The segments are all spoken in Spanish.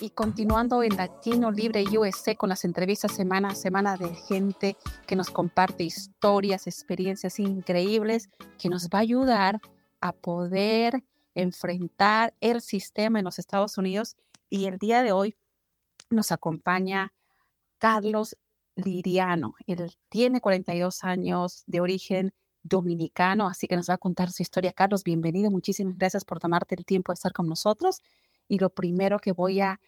Y continuando en Latino Libre USA con las entrevistas semana a semana de gente que nos comparte historias, experiencias increíbles que nos va a ayudar a poder enfrentar el sistema en los Estados Unidos. Y el día de hoy nos acompaña Carlos Liriano. Él tiene 42 años de origen dominicano, así que nos va a contar su historia. Carlos, bienvenido. Muchísimas gracias por tomarte el tiempo de estar con nosotros. Y lo primero que voy a,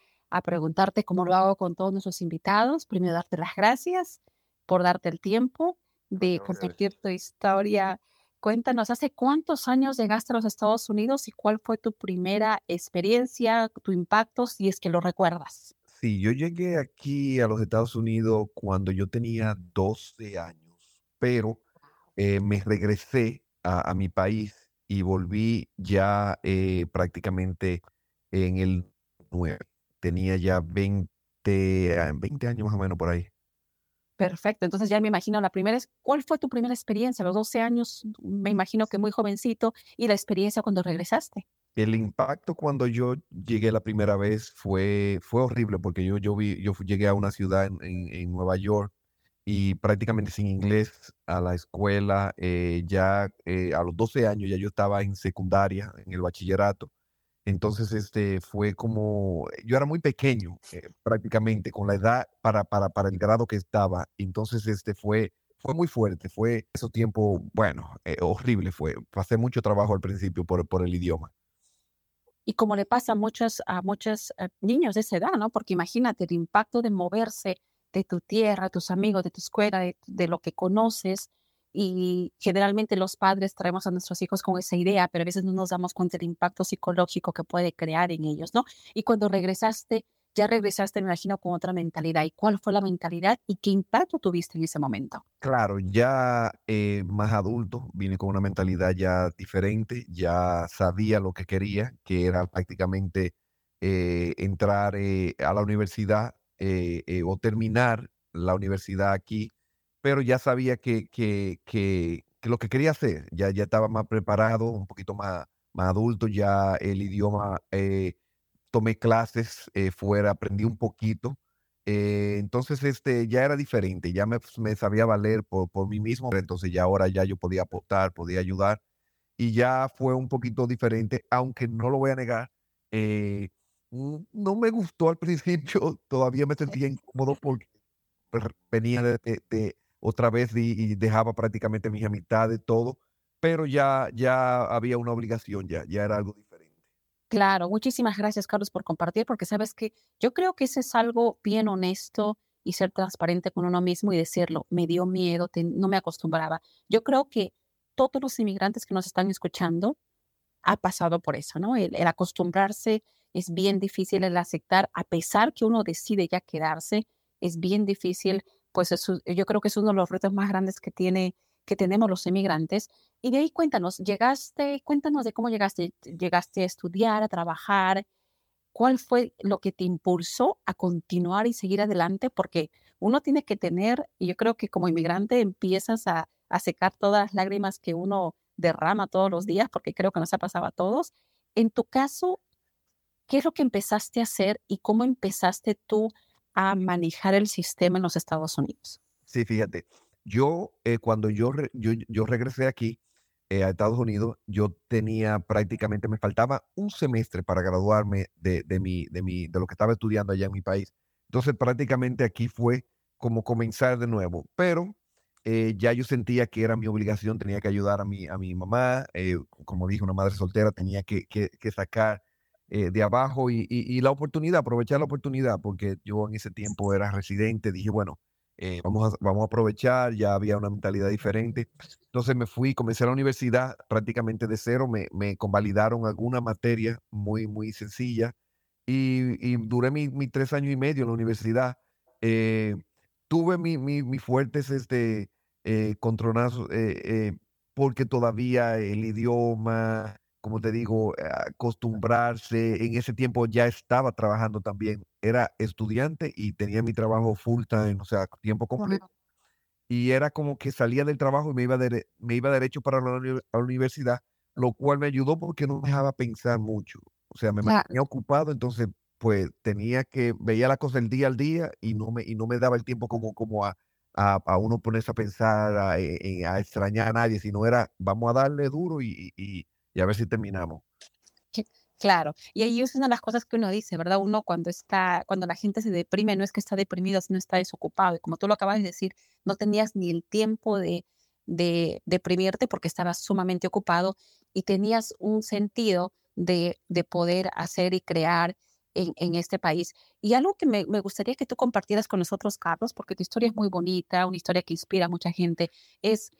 preguntarte, como lo hago con todos nuestros invitados, primero darte las gracias por darte el tiempo de compartir tu historia. Cuéntanos, ¿hace cuántos años llegaste a los Estados Unidos y cuál fue tu primera experiencia, tu impacto, si es que lo recuerdas? Sí, yo llegué aquí a los Estados Unidos cuando yo tenía 12 años, pero eh, me regresé a, mi país y volví ya eh, prácticamente en el 9. Tenía ya 20, 20 años más o menos por ahí. Perfecto, entonces ya me imagino la primera, ¿cuál fue tu primera experiencia? los 12 años, me imagino que muy jovencito, y la experiencia cuando regresaste. El impacto cuando yo llegué la primera vez fue, fue horrible porque yo, yo, vi, yo llegué a una ciudad en, en, Nueva York y prácticamente sin inglés a la escuela. Eh, ya eh, a los 12 años ya yo estaba en secundaria, en el bachillerato. Entonces, este, fue como, yo era muy pequeño, eh, prácticamente, con la edad para, para, para el grado que estaba. Entonces, este, fue, fue muy fuerte, fue ese tiempo, bueno, eh, horrible fue. Pasé mucho trabajo al principio por, por el idioma. Y como le pasa a muchos, a muchos eh, niños de esa edad, ¿no? Porque imagínate el impacto de moverse de tu tierra, tus amigos, de tu escuela, de lo que conoces, y generalmente los padres traemos a nuestros hijos con esa idea, pero a veces no nos damos cuenta del impacto psicológico que puede crear en ellos, ¿no? Y cuando regresaste, ya regresaste, me imagino, con otra mentalidad. ¿Y cuál fue la mentalidad y qué impacto tuviste en ese momento? Claro, ya eh, más adulto, vine con una mentalidad ya diferente, ya sabía lo que quería, que era prácticamente eh, entrar eh, a la universidad o terminar la universidad aquí pero ya sabía que, que, que, lo que quería hacer, ya, ya estaba más preparado, un poquito más, más adulto, ya el idioma, eh, tomé clases eh, fuera, aprendí un poquito. Eh, entonces, este, ya era diferente, ya me, me sabía valer por, por, mí mismo, entonces ya ahora ya yo podía aportar, podía ayudar y ya fue un poquito diferente, aunque no lo voy a negar. no me gustó al principio, todavía me sentía incómodo porque pues, venía de, otra vez y, dejaba prácticamente mis amistades, todo, pero ya, ya había una obligación, ya, ya era algo diferente. Claro, muchísimas gracias Carlos por compartir, porque sabes que yo creo que ese es algo bien honesto y ser transparente con uno mismo y decirlo, me dio miedo, no me acostumbraba. Yo creo que todos los inmigrantes que nos están escuchando ha pasado por eso, ¿no? El, el acostumbrarse es bien difícil, el aceptar, a pesar que uno decide ya quedarse, es bien difícil pues yo creo que es uno de los retos más grandes que, tiene, que tenemos los inmigrantes. Y de ahí cuéntanos, llegaste, cuéntanos de cómo llegaste, llegaste a estudiar, a trabajar, cuál fue lo que te impulsó a continuar y seguir adelante, porque uno tiene que tener, y yo creo que como inmigrante empiezas a, a secar todas las lágrimas que uno derrama todos los días, porque creo que nos ha pasado a todos. En tu caso, ¿qué es lo que empezaste a hacer y cómo empezaste tú a manejar el sistema en los Estados Unidos. Sí, fíjate, yo eh, cuando yo, yo, yo, regresé aquí eh, a Estados Unidos, yo tenía prácticamente, me faltaba un semestre para graduarme de, de, mi, de, mi, de lo que estaba estudiando allá en mi país. Entonces prácticamente aquí fue como comenzar de nuevo, pero eh, ya yo sentía que era mi obligación, tenía que ayudar a mi, a mi mamá, como dije, una madre soltera, tenía que, que sacar eh, de abajo y, la oportunidad, aprovechar la oportunidad, porque yo en ese tiempo era residente, dije, bueno, eh, vamos, a, vamos a aprovechar, ya había una mentalidad diferente. Entonces me fui, comencé la universidad prácticamente de cero, me, me convalidaron alguna materia muy, muy sencilla y, duré mis tres años y medio en la universidad. Eh, tuve mis mi, mi fuertes este, contronazos porque todavía el idioma, como te digo, acostumbrarse, en ese tiempo ya estaba trabajando también, era estudiante y tenía mi trabajo full time, o sea, tiempo completo. Y era como que salía del trabajo y me iba, me iba derecho para la, universidad, lo cual me ayudó porque no me dejaba pensar mucho. O sea, me mantenía ocupado, entonces pues tenía que, veía la cosa el día al día y no me, y no me daba el tiempo como, como a, a, uno ponerse a pensar, a, e, a, extrañar a nadie, sino era, vamos a darle duro y, y, y a ver si terminamos. Claro, y ahí es una de las cosas que uno dice, ¿verdad? Uno cuando está, cuando la gente se deprime, no es que está deprimido, sino está desocupado. Y como tú lo acabas de decir, no tenías ni el tiempo de, de deprimirte porque estabas sumamente ocupado y tenías un sentido de, de poder hacer y crear en, este país. Y algo que me, gustaría que tú compartieras con nosotros, Carlos, porque tu historia es muy bonita, una historia que inspira a mucha gente, es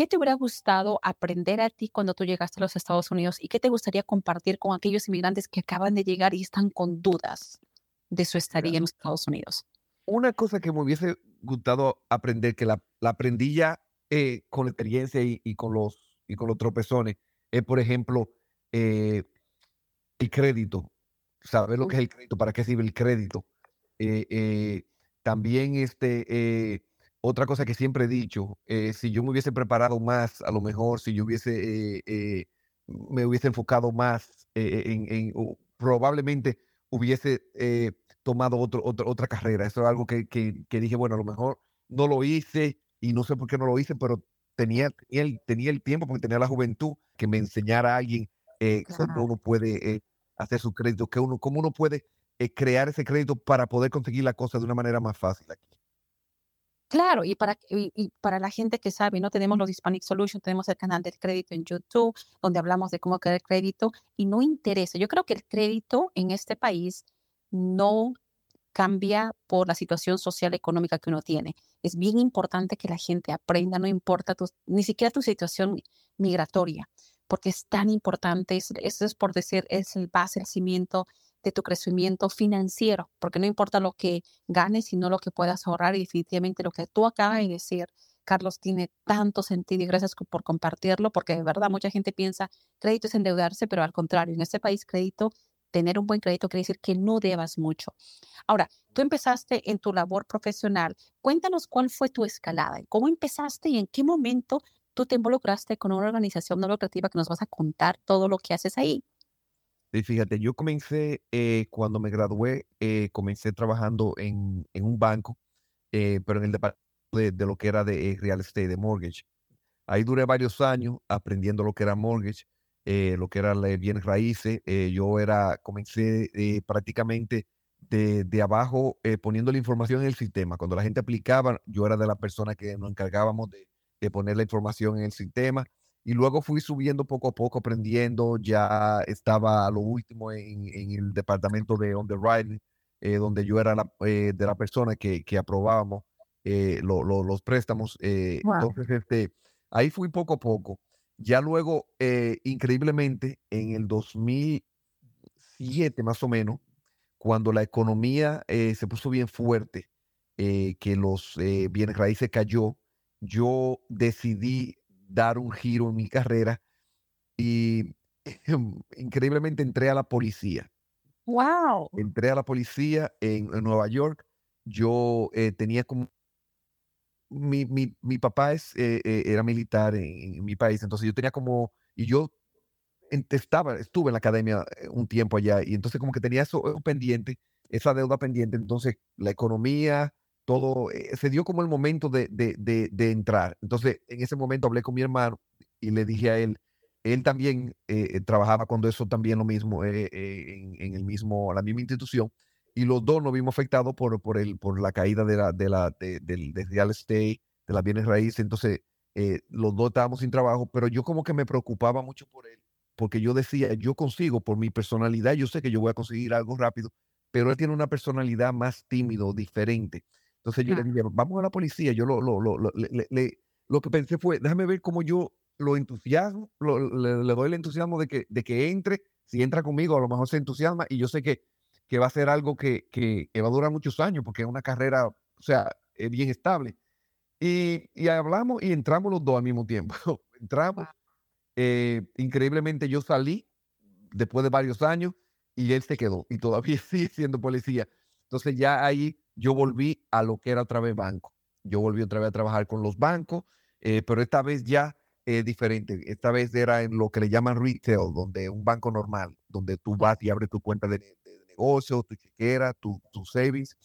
¿qué te hubiera gustado aprender a ti cuando tú llegaste a los Estados Unidos y qué te gustaría compartir con aquellos inmigrantes que acaban de llegar y están con dudas de su estadía en los Estados Unidos? Una cosa que me hubiese gustado aprender, que la, la aprendí ya eh, con la experiencia y, con los, y con los tropezones, es, por ejemplo, eh, el crédito saber lo que es el crédito, para qué sirve el crédito. Eh, eh, también este, eh, otra cosa que siempre he dicho, si yo me hubiese preparado más, a lo mejor si yo hubiese, me hubiese enfocado más en, probablemente hubiese tomado otro, otra carrera. Eso es algo que, que, dije, bueno, a lo mejor no lo hice y no sé por qué no lo hice, pero tenía, tenía, el, tenía el tiempo porque tenía la juventud que me enseñara a alguien cómo uno puede hacer su crédito, que uno, cómo uno puede eh, crear ese crédito para poder conseguir la cosa de una manera más fácil aquí. Claro, y para, para la gente que sabe, no tenemos los Hispanic Solutions, tenemos el canal del crédito en YouTube, donde hablamos de cómo crear crédito y no interesa. Yo creo que el crédito en este país no cambia por la situación social económica que uno tiene. Es bien importante que la gente aprenda, no importa ni siquiera tu situación migratoria porque es tan importante, eso es por decir, es el base, el cimiento de tu crecimiento financiero, porque no importa lo que ganes, sino lo que puedas ahorrar y definitivamente lo que tú acabas de decir, Carlos, tiene tanto sentido y gracias por compartirlo, porque de verdad mucha gente piensa crédito es endeudarse, pero al contrario, en este país crédito, tener un buen crédito quiere decir que no debas mucho. Ahora, tú empezaste en tu labor profesional. Cuéntanos cuál fue tu escalada, cómo empezaste y en qué momento tú te involucraste con una organización no lucrativa que nos vas a contar todo lo que haces ahí. Sí, fíjate, yo comencé, eh, cuando me gradué, eh, comencé trabajando en, en un banco, eh, pero en el departamento de, lo que era de real estate, de mortgage. Ahí duré varios años aprendiendo lo que era mortgage, lo que era bienes raíces. yo era, comencé prácticamente de, de abajo poniendo la información en el sistema. Cuando la gente aplicaba, yo era de la persona que nos encargábamos de de poner la información en el sistema. Y luego fui subiendo poco a poco, aprendiendo. Ya estaba a lo último en, el departamento de underwriting, eh, donde yo era eh, de la persona que, que aprobábamos eh, los préstamos. Entonces, este, ahí fui poco a poco. Ya luego, increíblemente, en el 2007 más o menos, cuando la economía se puso bien fuerte, que los bienes raíces cayó, yo decidí dar un giro en mi carrera y increíblemente entré a la policía. ¡Wow! Entré a la policía en, Nueva York. Yo eh, tenía como... Mi, mi, mi papá es, eh, eh, era militar en, mi país, entonces yo tenía como... Y yo estaba, estuve en la academia un tiempo allá y entonces como que tenía eso pendiente, esa deuda pendiente. Entonces la economía, todo, eh, se dio como el momento de, de, entrar. Entonces, en ese momento hablé con mi hermano y le dije a él, él también eh, eh, trabajaba cuando eso también lo mismo, en, en, el mismo, la misma institución, y los dos nos vimos afectados por, por, el, por la caída de la, de la, del real estate, de las bienes raíces. Entonces, los dos estábamos sin trabajo, pero yo como que me preocupaba mucho por él, porque yo decía, yo consigo, por mi personalidad, yo sé que yo voy a conseguir algo rápido, pero él tiene una personalidad más tímido, diferente. Entonces yo le dije, vamos a la policía. Yo lo, lo, lo, le, lo que pensé fue, déjame ver cómo yo lo entusiasmo, le, doy el entusiasmo de que, de que entre. Si entra conmigo, a lo mejor se entusiasma y yo sé que, que va a ser algo que, que, va a durar muchos años porque es una carrera, o sea, bien estable. Y, y, hablamos y entramos los dos al mismo tiempo. entramos. increíblemente yo salí después de varios años y él se quedó y todavía sigue siendo policía. Entonces ya ahí yo volví a lo que era otra vez banco. Yo volví otra vez a trabajar con los bancos, eh, pero esta vez ya es diferente. Esta vez era en lo que le llaman retail, donde un banco normal, donde tú vas y abres tu cuenta de, negocio, tu chequera, tu, tu savings.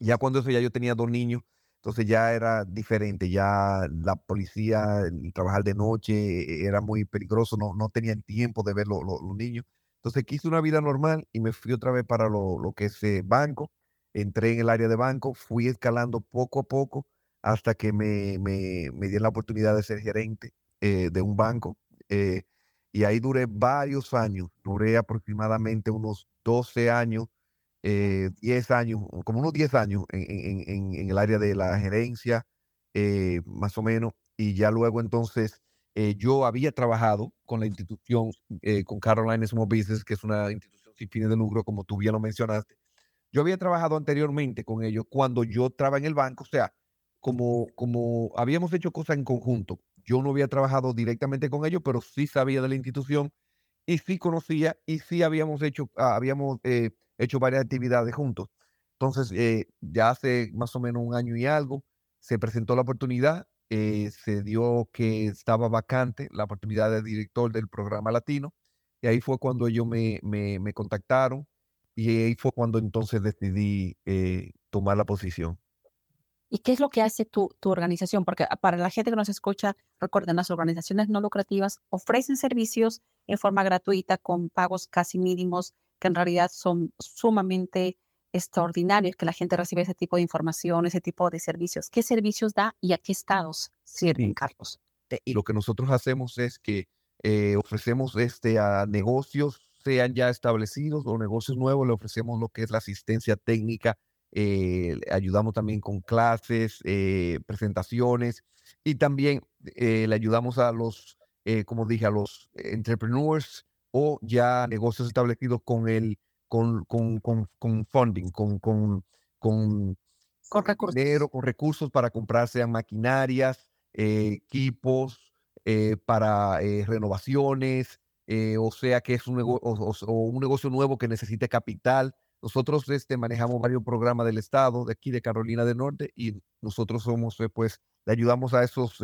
Ya cuando eso ya yo tenía dos niños, entonces ya era diferente, ya la policía, el trabajar de noche era muy peligroso, no, no tenían tiempo de ver los niños. Entonces quise una vida normal y me fui otra vez para lo, lo que es eh, banco. Entré en el área de banco, fui escalando poco a poco hasta que me, me, me dieron la oportunidad de ser gerente eh, de un banco. Eh, y ahí duré varios años, duré aproximadamente unos 12 años, 10 años, como unos 10 años en, en, en el área de la gerencia, más o menos. Y ya luego entonces eh, yo había trabajado con la institución, eh, con Caroline Small Business, que es una institución sin fines de lucro, como tú bien lo mencionaste. Yo había trabajado anteriormente con ellos cuando yo trabajaba en el banco, o sea, como, como habíamos hecho cosas en conjunto. Yo no había trabajado directamente con ellos, pero sí sabía de la institución y sí conocía y sí habíamos hecho, ah, habíamos eh, hecho varias actividades juntos. Entonces, ya hace más o menos un año y algo, se presentó la oportunidad eh, se dio que estaba vacante la oportunidad de director del programa latino y ahí fue cuando ellos me, me, me contactaron y ahí fue cuando entonces decidí eh, tomar la posición. ¿Y qué es lo que hace tu, tu, organización? Porque ah, para la gente que nos escucha, recuerden, las organizaciones no lucrativas ofrecen servicios en forma gratuita con pagos casi mínimos que en realidad son sumamente extraordinario que la gente recibe ese tipo de información, ese tipo de servicios. ¿Qué servicios da y a qué estados sirven, Carlos? Y lo que nosotros hacemos es que eh, ofrecemos este, a negocios, sean ya establecidos o negocios nuevos, le ofrecemos lo que es la asistencia técnica, eh, ayudamos también con clases, eh, presentaciones y también le ayudamos a los, como dije, a los entrepreneurs o ya negocios establecidos con el con, con, con, con funding, con, con, con, con recursos. dinero, con recursos para comprarse maquinarias, eh, equipos, eh, para eh, o sea que es un, negocio, o, un negocio nuevo que necesite capital. Nosotros este, manejamos varios programas del Estado de aquí de Carolina del Norte y nosotros somos, pues, le ayudamos a esos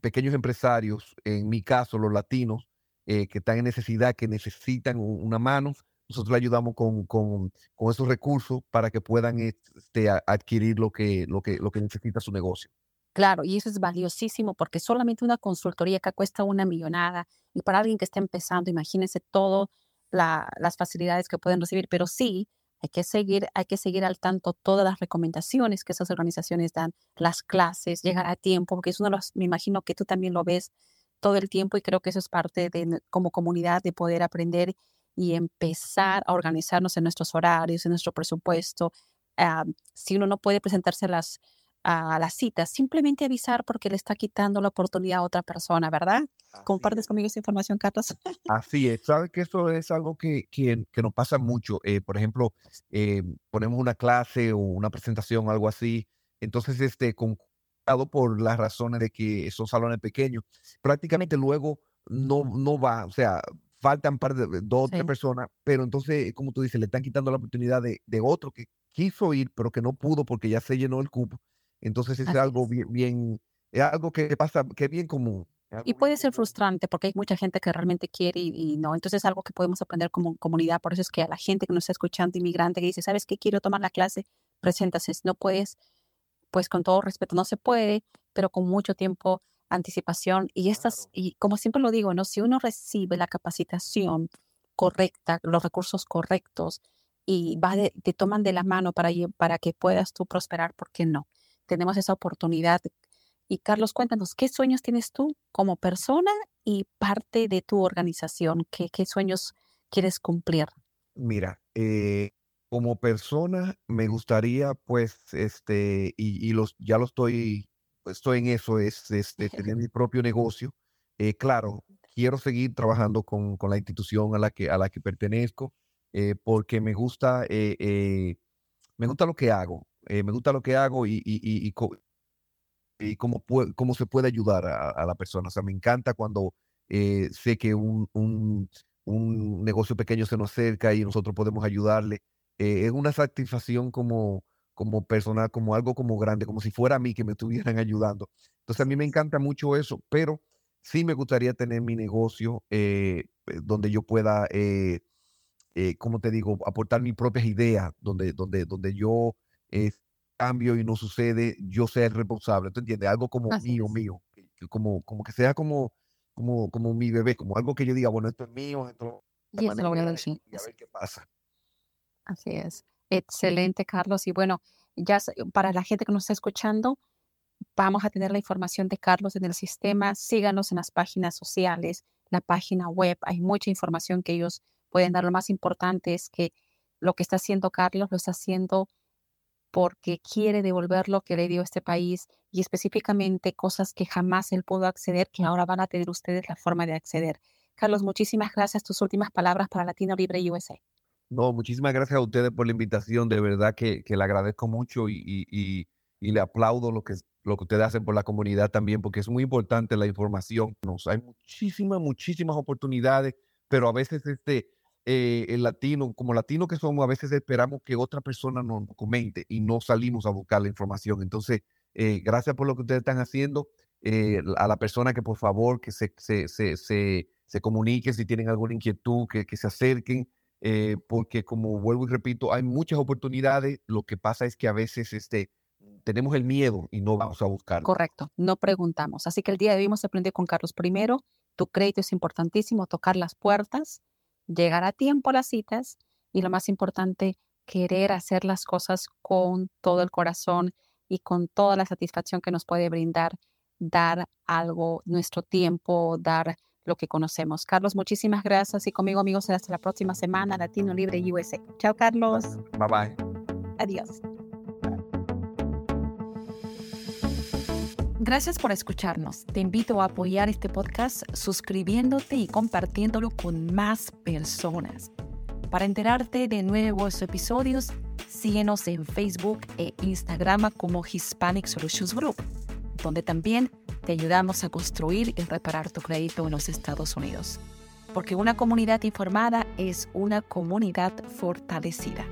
pequeños empresarios, en mi caso, los latinos, que están en necesidad, que necesitan una mano, nosotros le ayudamos con, con, con, esos recursos para que puedan este, adquirir lo que, lo, que, lo que necesita su negocio. Claro, y eso es valiosísimo porque solamente una consultoría que cuesta una millonada y para alguien que está empezando, imagínense todas las facilidades que pueden recibir, pero sí hay que seguir, hay que seguir al tanto todas las recomendaciones que esas organizaciones dan, las clases, llegar a tiempo, porque es uno de los, me imagino que tú también lo ves todo el tiempo y creo que eso es parte de como comunidad de poder aprender y empezar a organizarnos en nuestros horarios, en nuestro presupuesto. Si uno no puede presentarse a las, a las citas, simplemente avisar porque le está quitando la oportunidad a otra persona, ¿verdad? ¿Compartes conmigo esa información, Carlos? Así es. Sabes que eso es algo que, que, que nos pasa mucho. Eh, por ejemplo, eh, ponemos una clase o una presentación, algo así. Entonces, este, con, por las razones de que son salones pequeños, prácticamente luego no, no va, o sea, faltan par de dos o tres personas, pero entonces, como tú dices, le están quitando la oportunidad de, de, otro que quiso ir, pero que no pudo porque ya se llenó el cupo. Entonces es algo bien, bien, es algo que pasa, que es bien común. Y puede ser frustrante porque hay mucha gente que realmente quiere y, no. Entonces es algo que podemos aprender como comunidad. Por eso es que a la gente que nos está escuchando, inmigrante, que dice, ¿sabes qué? Quiero tomar la clase, preséntase. Si no puedes, pues con todo respeto, no se puede, pero con mucho tiempo anticipación y estas, y como siempre lo digo, ¿no? Si uno recibe la capacitación correcta, los recursos correctos y va de, te toman de la mano para, para que puedas tú prosperar, ¿por qué no? Tenemos esa oportunidad. Y Carlos, cuéntanos, ¿qué sueños tienes tú como persona y parte de tu organización? ¿Qué, qué sueños quieres cumplir? Mira, eh, como persona me gustaría, pues, este, y, y los, ya lo estoy estoy en eso, es este, tener mi propio negocio. Eh, claro, quiero seguir trabajando con, con, la institución a la que, a la que pertenezco, eh, porque me gusta, me gusta lo que hago. Eh, me gusta lo que hago y, y, y, y cómo, cómo se puede ayudar a, la persona. O sea, me encanta cuando eh, sé que un, un, un, negocio pequeño se nos acerca y nosotros podemos ayudarle. Eh, es una satisfacción como, como personal, como algo como grande, como si fuera a mí que me estuvieran ayudando. Entonces a mí me encanta mucho eso, pero sí me gustaría tener mi negocio donde yo pueda eh, como te digo, aportar mis propias ideas, donde, donde, donde yo eh, cambio y no sucede, yo sea el responsable, ¿tú entiendes? Algo como mío, mío, como, como que sea como, como, como mi bebé, como algo que yo diga, bueno, esto es mío, esto y eso lo voy a decir. Y a ver qué pasa. Así es. Excelente, Carlos. Y bueno, ya para la gente que nos está escuchando, vamos a tener la información de Carlos en el sistema. Síganos en las páginas sociales, la página web. Hay mucha información que ellos pueden dar. Lo más importante es que lo que está haciendo Carlos lo está haciendo porque quiere devolver lo que le dio este país y específicamente cosas que jamás él pudo acceder, que ahora van a tener ustedes la forma de acceder. Carlos, muchísimas gracias. Tus últimas palabras para Latino Libre USA. No, muchísimas gracias a ustedes por la invitación. De verdad que, le agradezco mucho y, y, y, le aplaudo lo que, lo que ustedes hacen por la comunidad también, porque es muy importante la información. Nos, hay muchísimas, muchísimas oportunidades, pero a veces este, eh, el latino, como latino que somos, a veces esperamos que otra persona nos comente y no salimos a buscar la información. Entonces, eh, gracias por lo que ustedes están haciendo. Eh, a la persona que por favor que se, se, se, se, se comunique si tienen alguna inquietud, que, que se acerquen, porque como vuelvo y repito, hay muchas oportunidades. Lo que pasa es que a veces este, tenemos el miedo y no vamos a buscar. Correcto, no preguntamos. Así que el día de hoy hemos aprendido con Carlos primero, tu crédito es importantísimo, tocar las puertas llegar a tiempo a las citas y lo más importante, querer hacer las cosas con todo el corazón y con toda la satisfacción que nos puede brindar dar algo, nuestro tiempo, dar lo que conocemos. Carlos, muchísimas gracias y conmigo amigos hasta la próxima semana, Latino Libre USA. Chao Carlos. Bye bye. Adiós. Gracias por escucharnos. Te invito a apoyar este podcast suscribiéndote y compartiéndolo con más personas. Para enterarte de nuevos episodios, síguenos en Facebook e Instagram como Hispanic Solutions Group, donde también te ayudamos a construir y reparar tu crédito en los Estados Unidos. Porque una comunidad informada es una comunidad fortalecida.